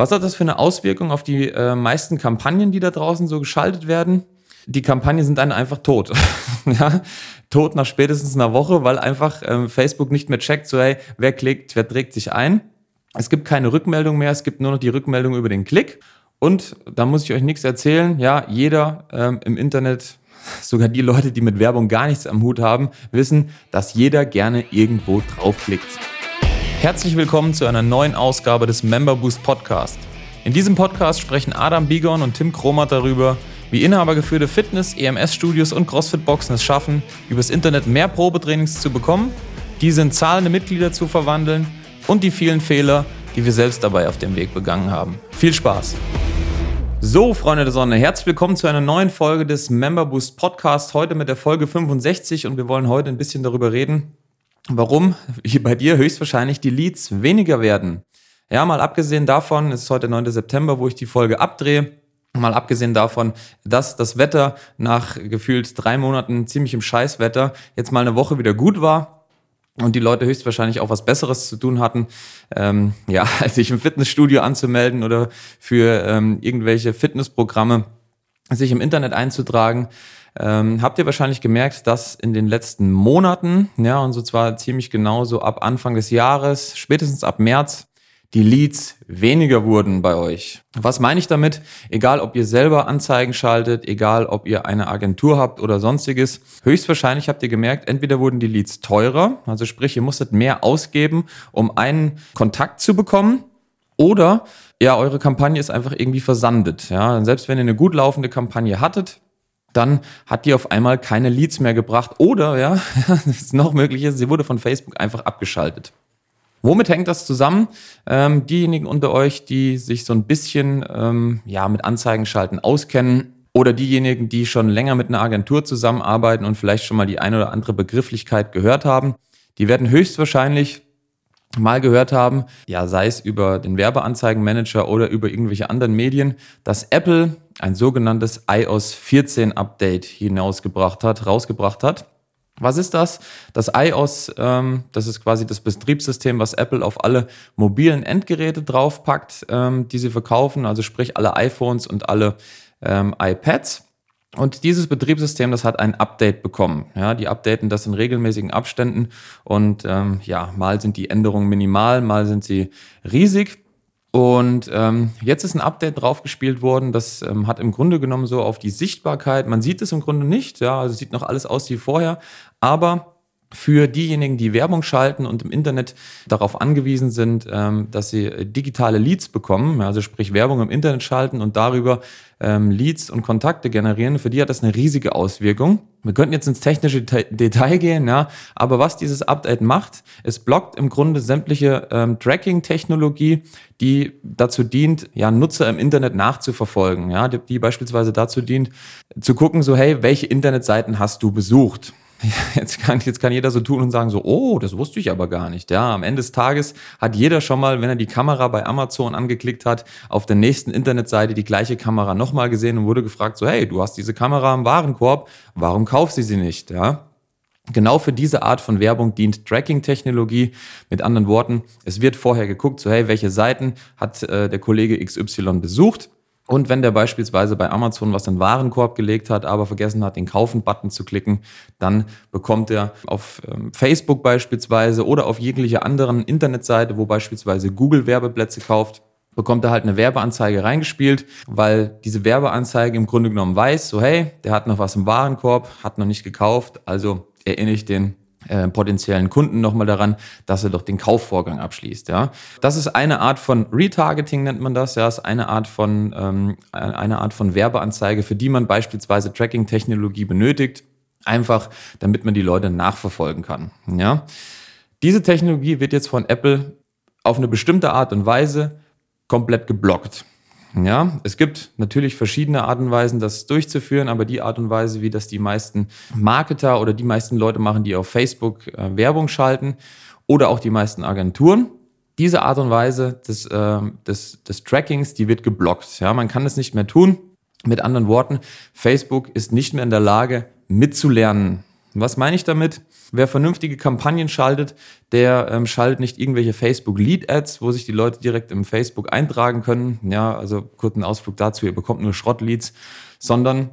Was hat das für eine Auswirkung auf die äh, meisten Kampagnen, die da draußen so geschaltet werden? Die Kampagnen sind dann einfach tot. ja? Tot nach spätestens einer Woche, weil einfach ähm, Facebook nicht mehr checkt, so hey, wer klickt, wer trägt sich ein. Es gibt keine Rückmeldung mehr, es gibt nur noch die Rückmeldung über den Klick. Und da muss ich euch nichts erzählen. Ja, jeder ähm, im Internet, sogar die Leute, die mit Werbung gar nichts am Hut haben, wissen, dass jeder gerne irgendwo draufklickt. Herzlich willkommen zu einer neuen Ausgabe des Member Boost Podcast. In diesem Podcast sprechen Adam Bigon und Tim Kromat darüber, wie inhabergeführte Fitness-, EMS-Studios und CrossFit-Boxen es schaffen, übers Internet mehr Probetrainings zu bekommen, diese in zahlende Mitglieder zu verwandeln und die vielen Fehler, die wir selbst dabei auf dem Weg begangen haben. Viel Spaß! So, Freunde der Sonne, herzlich willkommen zu einer neuen Folge des Member Boost Podcast. Heute mit der Folge 65 und wir wollen heute ein bisschen darüber reden, warum bei dir höchstwahrscheinlich die Leads weniger werden. Ja, mal abgesehen davon, es ist heute 9. September, wo ich die Folge abdrehe. Mal abgesehen davon, dass das Wetter nach gefühlt drei Monaten ziemlich im Scheißwetter jetzt mal eine Woche wieder gut war und die Leute höchstwahrscheinlich auch was Besseres zu tun hatten, ähm, ja, als sich im Fitnessstudio anzumelden oder für ähm, irgendwelche Fitnessprogramme sich im Internet einzutragen ähm, habt ihr wahrscheinlich gemerkt, dass in den letzten Monaten, ja, und so zwar ziemlich genauso ab Anfang des Jahres, spätestens ab März, die Leads weniger wurden bei euch. Was meine ich damit? Egal, ob ihr selber Anzeigen schaltet, egal, ob ihr eine Agentur habt oder sonstiges, höchstwahrscheinlich habt ihr gemerkt, entweder wurden die Leads teurer, also sprich, ihr musstet mehr ausgeben, um einen Kontakt zu bekommen, oder ja, eure Kampagne ist einfach irgendwie versandet. Ja, selbst wenn ihr eine gut laufende Kampagne hattet, dann hat die auf einmal keine Leads mehr gebracht oder, ja, das ist noch möglich sie wurde von Facebook einfach abgeschaltet. Womit hängt das zusammen? Ähm, diejenigen unter euch, die sich so ein bisschen ähm, ja, mit Anzeigen schalten auskennen oder diejenigen, die schon länger mit einer Agentur zusammenarbeiten und vielleicht schon mal die eine oder andere Begrifflichkeit gehört haben, die werden höchstwahrscheinlich mal gehört haben, ja, sei es über den Werbeanzeigenmanager oder über irgendwelche anderen Medien, dass Apple ein sogenanntes iOS 14 Update hinausgebracht hat, rausgebracht hat. Was ist das? Das iOS, ähm, das ist quasi das Betriebssystem, was Apple auf alle mobilen Endgeräte draufpackt, ähm, die sie verkaufen, also sprich alle iPhones und alle ähm, iPads. Und dieses Betriebssystem, das hat ein Update bekommen. Ja, die updaten das in regelmäßigen Abständen. Und ähm, ja, mal sind die Änderungen minimal, mal sind sie riesig. Und ähm, jetzt ist ein Update draufgespielt worden, das ähm, hat im Grunde genommen so auf die Sichtbarkeit, man sieht es im Grunde nicht, ja, also sieht noch alles aus wie vorher, aber für diejenigen, die Werbung schalten und im Internet darauf angewiesen sind, ähm, dass sie digitale Leads bekommen, also sprich Werbung im Internet schalten und darüber ähm, Leads und Kontakte generieren, für die hat das eine riesige Auswirkung. Wir könnten jetzt ins technische Detail gehen, ja, aber was dieses Update macht, es blockt im Grunde sämtliche ähm, Tracking-Technologie, die dazu dient, ja, Nutzer im Internet nachzuverfolgen, ja, die, die beispielsweise dazu dient, zu gucken, so, hey, welche Internetseiten hast du besucht? Jetzt kann, jetzt kann jeder so tun und sagen so, oh, das wusste ich aber gar nicht. Ja, am Ende des Tages hat jeder schon mal, wenn er die Kamera bei Amazon angeklickt hat, auf der nächsten Internetseite die gleiche Kamera nochmal gesehen und wurde gefragt so, hey, du hast diese Kamera im Warenkorb, warum kaufst du sie nicht? Ja, Genau für diese Art von Werbung dient Tracking-Technologie. Mit anderen Worten, es wird vorher geguckt, so hey, welche Seiten hat äh, der Kollege XY besucht und wenn der beispielsweise bei Amazon was in den Warenkorb gelegt hat, aber vergessen hat, den Kaufen-Button zu klicken, dann bekommt er auf ähm, Facebook beispielsweise oder auf jegliche anderen Internetseite, wo beispielsweise Google Werbeplätze kauft, bekommt er halt eine Werbeanzeige reingespielt, weil diese Werbeanzeige im Grunde genommen weiß, so hey, der hat noch was im Warenkorb, hat noch nicht gekauft, also erinnere ich den äh, potenziellen Kunden nochmal daran, dass er doch den Kaufvorgang abschließt. Ja, das ist eine Art von Retargeting nennt man das. Ja, ist eine Art von ähm, eine Art von Werbeanzeige, für die man beispielsweise Tracking-Technologie benötigt, einfach damit man die Leute nachverfolgen kann. Ja, diese Technologie wird jetzt von Apple auf eine bestimmte Art und Weise komplett geblockt. Ja, es gibt natürlich verschiedene Arten und Weisen, das durchzuführen, aber die Art und Weise, wie das die meisten Marketer oder die meisten Leute machen, die auf Facebook äh, Werbung schalten oder auch die meisten Agenturen, diese Art und Weise des, äh, des, des Trackings, die wird geblockt. Ja, man kann es nicht mehr tun. Mit anderen Worten, Facebook ist nicht mehr in der Lage, mitzulernen. Was meine ich damit? Wer vernünftige Kampagnen schaltet, der ähm, schaltet nicht irgendwelche Facebook Lead Ads, wo sich die Leute direkt im Facebook eintragen können. Ja, also kurzen Ausflug dazu, ihr bekommt nur Schrottleads, sondern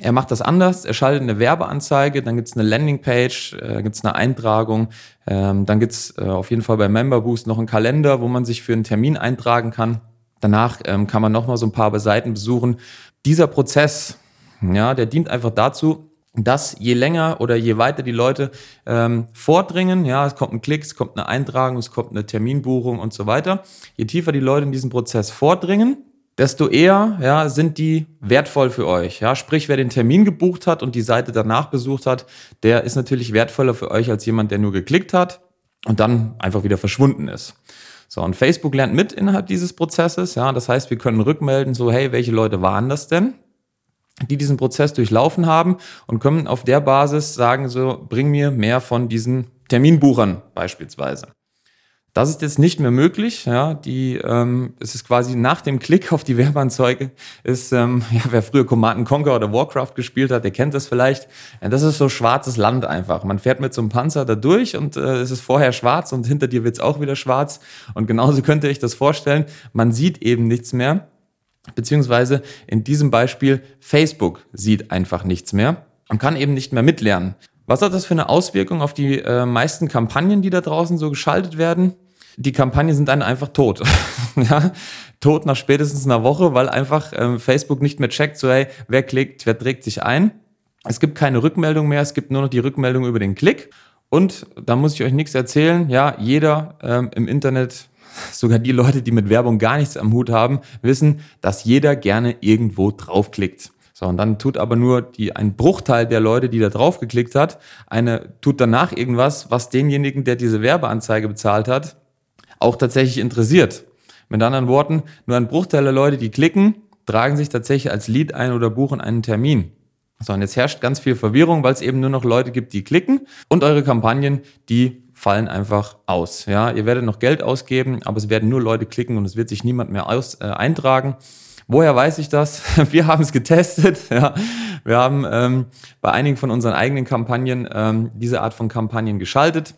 er macht das anders. Er schaltet eine Werbeanzeige, dann gibt's eine Landingpage, äh, gibt's eine Eintragung, ähm, dann gibt's äh, auf jeden Fall bei Member Boost noch einen Kalender, wo man sich für einen Termin eintragen kann. Danach ähm, kann man nochmal so ein paar Seiten besuchen. Dieser Prozess, ja, der dient einfach dazu, dass je länger oder je weiter die Leute ähm, vordringen, ja, es kommt ein Klick, es kommt eine Eintragung, es kommt eine Terminbuchung und so weiter, je tiefer die Leute in diesem Prozess vordringen, desto eher ja, sind die wertvoll für euch. Ja? Sprich, wer den Termin gebucht hat und die Seite danach besucht hat, der ist natürlich wertvoller für euch als jemand, der nur geklickt hat und dann einfach wieder verschwunden ist. So, und Facebook lernt mit innerhalb dieses Prozesses. Ja, das heißt, wir können rückmelden, so, hey, welche Leute waren das denn? Die diesen Prozess durchlaufen haben und können auf der Basis sagen, so, bring mir mehr von diesen Terminbuchern beispielsweise. Das ist jetzt nicht mehr möglich. Ja, die, ähm, es ist quasi nach dem Klick auf die Werbeanzeige ist, ähm, ja, wer früher Command Conquer oder Warcraft gespielt hat, der kennt das vielleicht. Das ist so schwarzes Land einfach. Man fährt mit so einem Panzer da durch und äh, es ist vorher schwarz und hinter dir wird's auch wieder schwarz. Und genauso könnte ich das vorstellen. Man sieht eben nichts mehr. Beziehungsweise in diesem Beispiel Facebook sieht einfach nichts mehr und kann eben nicht mehr mitlernen. Was hat das für eine Auswirkung auf die äh, meisten Kampagnen, die da draußen so geschaltet werden? Die Kampagnen sind dann einfach tot. ja, tot nach spätestens einer Woche, weil einfach ähm, Facebook nicht mehr checkt, so hey, wer klickt, wer trägt sich ein. Es gibt keine Rückmeldung mehr, es gibt nur noch die Rückmeldung über den Klick. Und da muss ich euch nichts erzählen. Ja, jeder ähm, im Internet sogar die Leute, die mit Werbung gar nichts am Hut haben, wissen, dass jeder gerne irgendwo draufklickt. So, und dann tut aber nur die, ein Bruchteil der Leute, die da draufgeklickt hat, eine, tut danach irgendwas, was denjenigen, der diese Werbeanzeige bezahlt hat, auch tatsächlich interessiert. Mit anderen Worten, nur ein Bruchteil der Leute, die klicken, tragen sich tatsächlich als Lead ein oder buchen einen Termin. So, und jetzt herrscht ganz viel Verwirrung, weil es eben nur noch Leute gibt, die klicken und eure Kampagnen, die fallen einfach aus. Ja, ihr werdet noch Geld ausgeben, aber es werden nur Leute klicken und es wird sich niemand mehr aus, äh, eintragen. Woher weiß ich das? Wir haben es getestet. Ja. Wir haben ähm, bei einigen von unseren eigenen Kampagnen ähm, diese Art von Kampagnen geschaltet.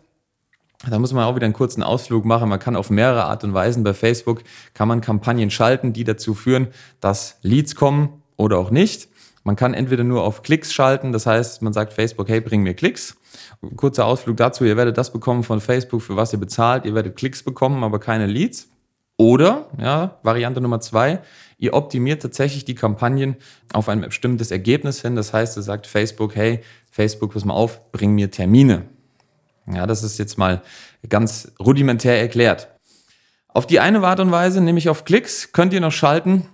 Da muss man auch wieder einen kurzen Ausflug machen. Man kann auf mehrere Art und Weisen bei Facebook kann man Kampagnen schalten, die dazu führen, dass Leads kommen oder auch nicht. Man kann entweder nur auf Klicks schalten, das heißt, man sagt Facebook, hey, bring mir Klicks. Kurzer Ausflug dazu, ihr werdet das bekommen von Facebook, für was ihr bezahlt. Ihr werdet Klicks bekommen, aber keine Leads. Oder, ja, Variante Nummer zwei, ihr optimiert tatsächlich die Kampagnen auf ein bestimmtes Ergebnis hin. Das heißt, ihr sagt Facebook, hey, Facebook, pass mal auf, bring mir Termine. Ja, das ist jetzt mal ganz rudimentär erklärt. Auf die eine Art und Weise, nämlich auf Klicks, könnt ihr noch schalten,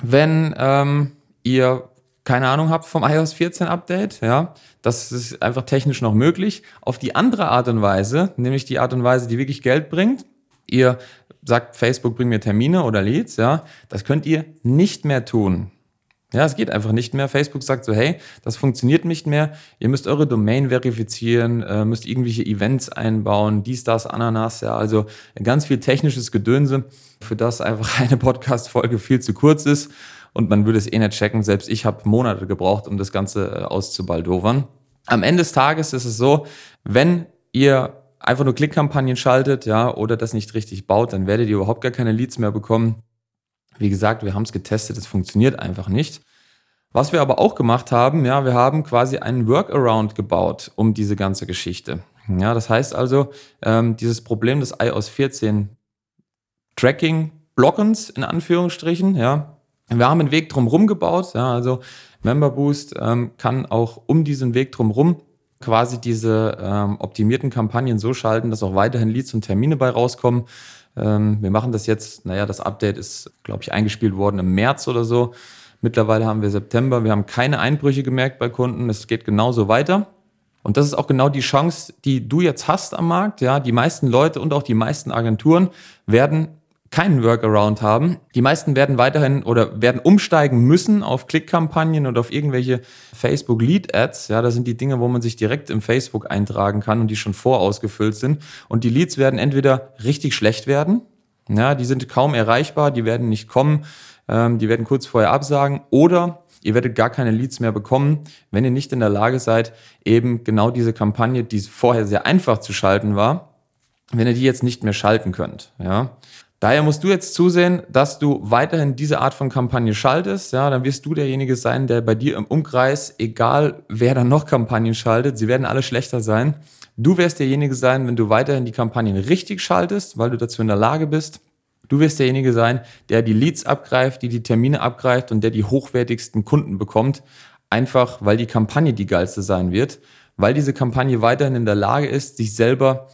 wenn ähm, ihr keine Ahnung habt vom iOS 14 Update, ja, das ist einfach technisch noch möglich. Auf die andere Art und Weise, nämlich die Art und Weise, die wirklich Geld bringt, ihr sagt, Facebook bringt mir Termine oder Leads, ja, das könnt ihr nicht mehr tun. Ja, es geht einfach nicht mehr. Facebook sagt so, hey, das funktioniert nicht mehr. Ihr müsst eure Domain verifizieren, äh, müsst irgendwelche Events einbauen, dies, das, Ananas, ja, also ganz viel technisches Gedönse, für das einfach eine Podcast-Folge viel zu kurz ist und man würde es eh nicht checken. Selbst ich habe Monate gebraucht, um das Ganze äh, auszubaldowern. Am Ende des Tages ist es so, wenn ihr einfach nur Klickkampagnen schaltet, ja, oder das nicht richtig baut, dann werdet ihr überhaupt gar keine Leads mehr bekommen. Wie gesagt, wir haben es getestet, es funktioniert einfach nicht. Was wir aber auch gemacht haben, ja, wir haben quasi einen Workaround gebaut um diese ganze Geschichte. Ja, das heißt also, ähm, dieses Problem des iOS 14 Tracking Blockens in Anführungsstrichen, ja, wir haben einen Weg drumherum gebaut, ja, also Member Boost ähm, kann auch um diesen Weg drumherum quasi diese ähm, optimierten Kampagnen so schalten, dass auch weiterhin Leads und Termine bei rauskommen. Ähm, wir machen das jetzt, naja, das Update ist, glaube ich, eingespielt worden im März oder so. Mittlerweile haben wir September. Wir haben keine Einbrüche gemerkt bei Kunden. Es geht genauso weiter. Und das ist auch genau die Chance, die du jetzt hast am Markt. Ja, die meisten Leute und auch die meisten Agenturen werden keinen Workaround haben. Die meisten werden weiterhin oder werden umsteigen müssen auf Klickkampagnen oder auf irgendwelche Facebook Lead Ads. Ja, das sind die Dinge, wo man sich direkt im Facebook eintragen kann und die schon vorausgefüllt sind. Und die Leads werden entweder richtig schlecht werden. Ja, die sind kaum erreichbar, die werden nicht kommen, ähm, die werden kurz vorher absagen oder ihr werdet gar keine Leads mehr bekommen, wenn ihr nicht in der Lage seid, eben genau diese Kampagne, die vorher sehr einfach zu schalten war, wenn ihr die jetzt nicht mehr schalten könnt. Ja. Daher musst du jetzt zusehen, dass du weiterhin diese Art von Kampagne schaltest. Ja, dann wirst du derjenige sein, der bei dir im Umkreis, egal wer da noch Kampagnen schaltet, sie werden alle schlechter sein. Du wirst derjenige sein, wenn du weiterhin die Kampagnen richtig schaltest, weil du dazu in der Lage bist. Du wirst derjenige sein, der die Leads abgreift, die die Termine abgreift und der die hochwertigsten Kunden bekommt. Einfach, weil die Kampagne die geilste sein wird, weil diese Kampagne weiterhin in der Lage ist, sich selber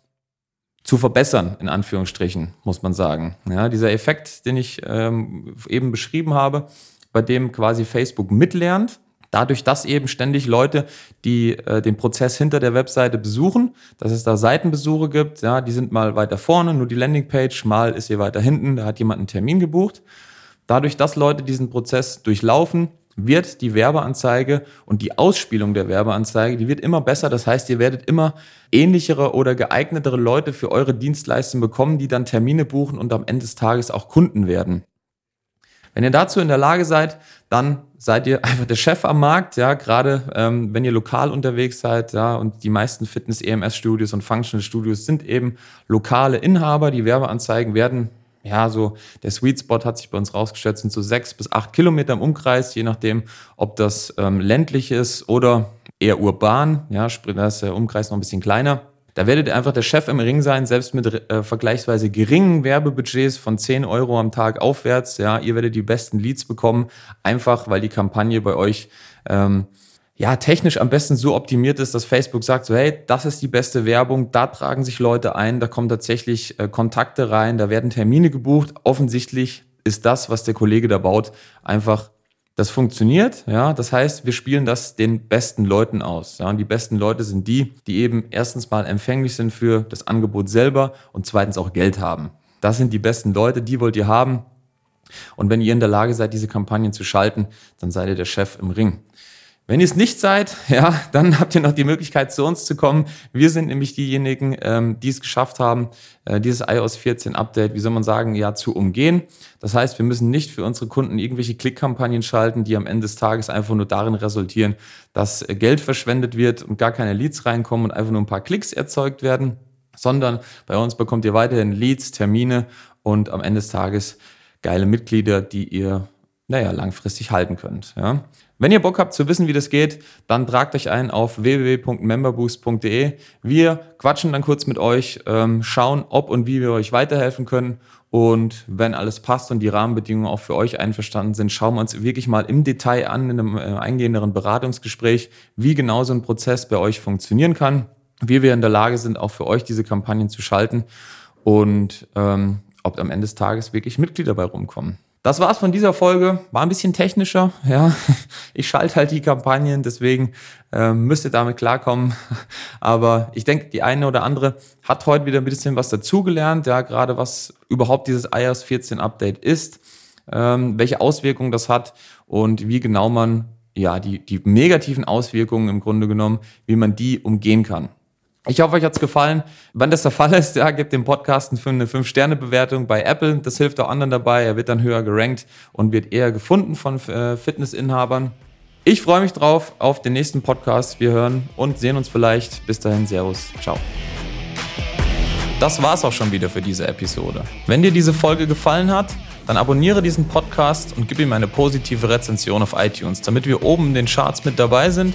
zu verbessern, in Anführungsstrichen, muss man sagen. Ja, dieser Effekt, den ich ähm, eben beschrieben habe, bei dem quasi Facebook mitlernt, dadurch, dass eben ständig Leute, die äh, den Prozess hinter der Webseite besuchen, dass es da Seitenbesuche gibt, ja, die sind mal weiter vorne, nur die Landingpage, mal ist hier weiter hinten, da hat jemand einen Termin gebucht. Dadurch, dass Leute diesen Prozess durchlaufen, wird die Werbeanzeige und die Ausspielung der Werbeanzeige, die wird immer besser. Das heißt, ihr werdet immer ähnlichere oder geeignetere Leute für eure Dienstleistung bekommen, die dann Termine buchen und am Ende des Tages auch Kunden werden. Wenn ihr dazu in der Lage seid, dann seid ihr einfach der Chef am Markt, ja, gerade ähm, wenn ihr lokal unterwegs seid, ja, und die meisten Fitness-EMS-Studios und Functional-Studios sind eben lokale Inhaber. Die Werbeanzeigen werden ja, so der Sweet Spot hat sich bei uns rausgestellt, sind so sechs bis acht Kilometer im Umkreis, je nachdem, ob das ähm, ländlich ist oder eher urban. Ja, da ist der Umkreis noch ein bisschen kleiner. Da werdet ihr einfach der Chef im Ring sein, selbst mit äh, vergleichsweise geringen Werbebudgets von 10 Euro am Tag aufwärts. Ja, ihr werdet die besten Leads bekommen, einfach weil die Kampagne bei euch ähm, ja, technisch am besten so optimiert ist, dass Facebook sagt, so, hey, das ist die beste Werbung, da tragen sich Leute ein, da kommen tatsächlich äh, Kontakte rein, da werden Termine gebucht. Offensichtlich ist das, was der Kollege da baut, einfach, das funktioniert, ja. Das heißt, wir spielen das den besten Leuten aus, ja. Und die besten Leute sind die, die eben erstens mal empfänglich sind für das Angebot selber und zweitens auch Geld haben. Das sind die besten Leute, die wollt ihr haben. Und wenn ihr in der Lage seid, diese Kampagnen zu schalten, dann seid ihr der Chef im Ring. Wenn ihr es nicht seid, ja, dann habt ihr noch die Möglichkeit, zu uns zu kommen. Wir sind nämlich diejenigen, ähm, die es geschafft haben, äh, dieses iOS 14 Update, wie soll man sagen, ja, zu umgehen. Das heißt, wir müssen nicht für unsere Kunden irgendwelche Klickkampagnen schalten, die am Ende des Tages einfach nur darin resultieren, dass äh, Geld verschwendet wird und gar keine Leads reinkommen und einfach nur ein paar Klicks erzeugt werden, sondern bei uns bekommt ihr weiterhin Leads, Termine und am Ende des Tages geile Mitglieder, die ihr naja, langfristig halten könnt. Ja. Wenn ihr Bock habt zu wissen, wie das geht, dann tragt euch ein auf www.memberboost.de. Wir quatschen dann kurz mit euch, ähm, schauen, ob und wie wir euch weiterhelfen können. Und wenn alles passt und die Rahmenbedingungen auch für euch einverstanden sind, schauen wir uns wirklich mal im Detail an, in einem äh, eingehenderen Beratungsgespräch, wie genau so ein Prozess bei euch funktionieren kann, wie wir in der Lage sind, auch für euch diese Kampagnen zu schalten und ähm, ob am Ende des Tages wirklich Mitglieder dabei rumkommen. Das war's von dieser Folge. War ein bisschen technischer. Ja, ich schalte halt die Kampagnen, deswegen äh, müsst ihr damit klarkommen. Aber ich denke, die eine oder andere hat heute wieder ein bisschen was dazugelernt. Ja, gerade was überhaupt dieses iOS 14 Update ist, ähm, welche Auswirkungen das hat und wie genau man ja die die negativen Auswirkungen im Grunde genommen, wie man die umgehen kann. Ich hoffe, euch hat's gefallen. Wenn das der Fall ist, ja, gebt dem Podcast eine 5-Sterne-Bewertung bei Apple. Das hilft auch anderen dabei. Er wird dann höher gerankt und wird eher gefunden von äh, Fitnessinhabern. Ich freue mich drauf auf den nächsten Podcast. Wir hören und sehen uns vielleicht. Bis dahin, Servus. Ciao. Das war's auch schon wieder für diese Episode. Wenn dir diese Folge gefallen hat, dann abonniere diesen Podcast und gib ihm eine positive Rezension auf iTunes, damit wir oben in den Charts mit dabei sind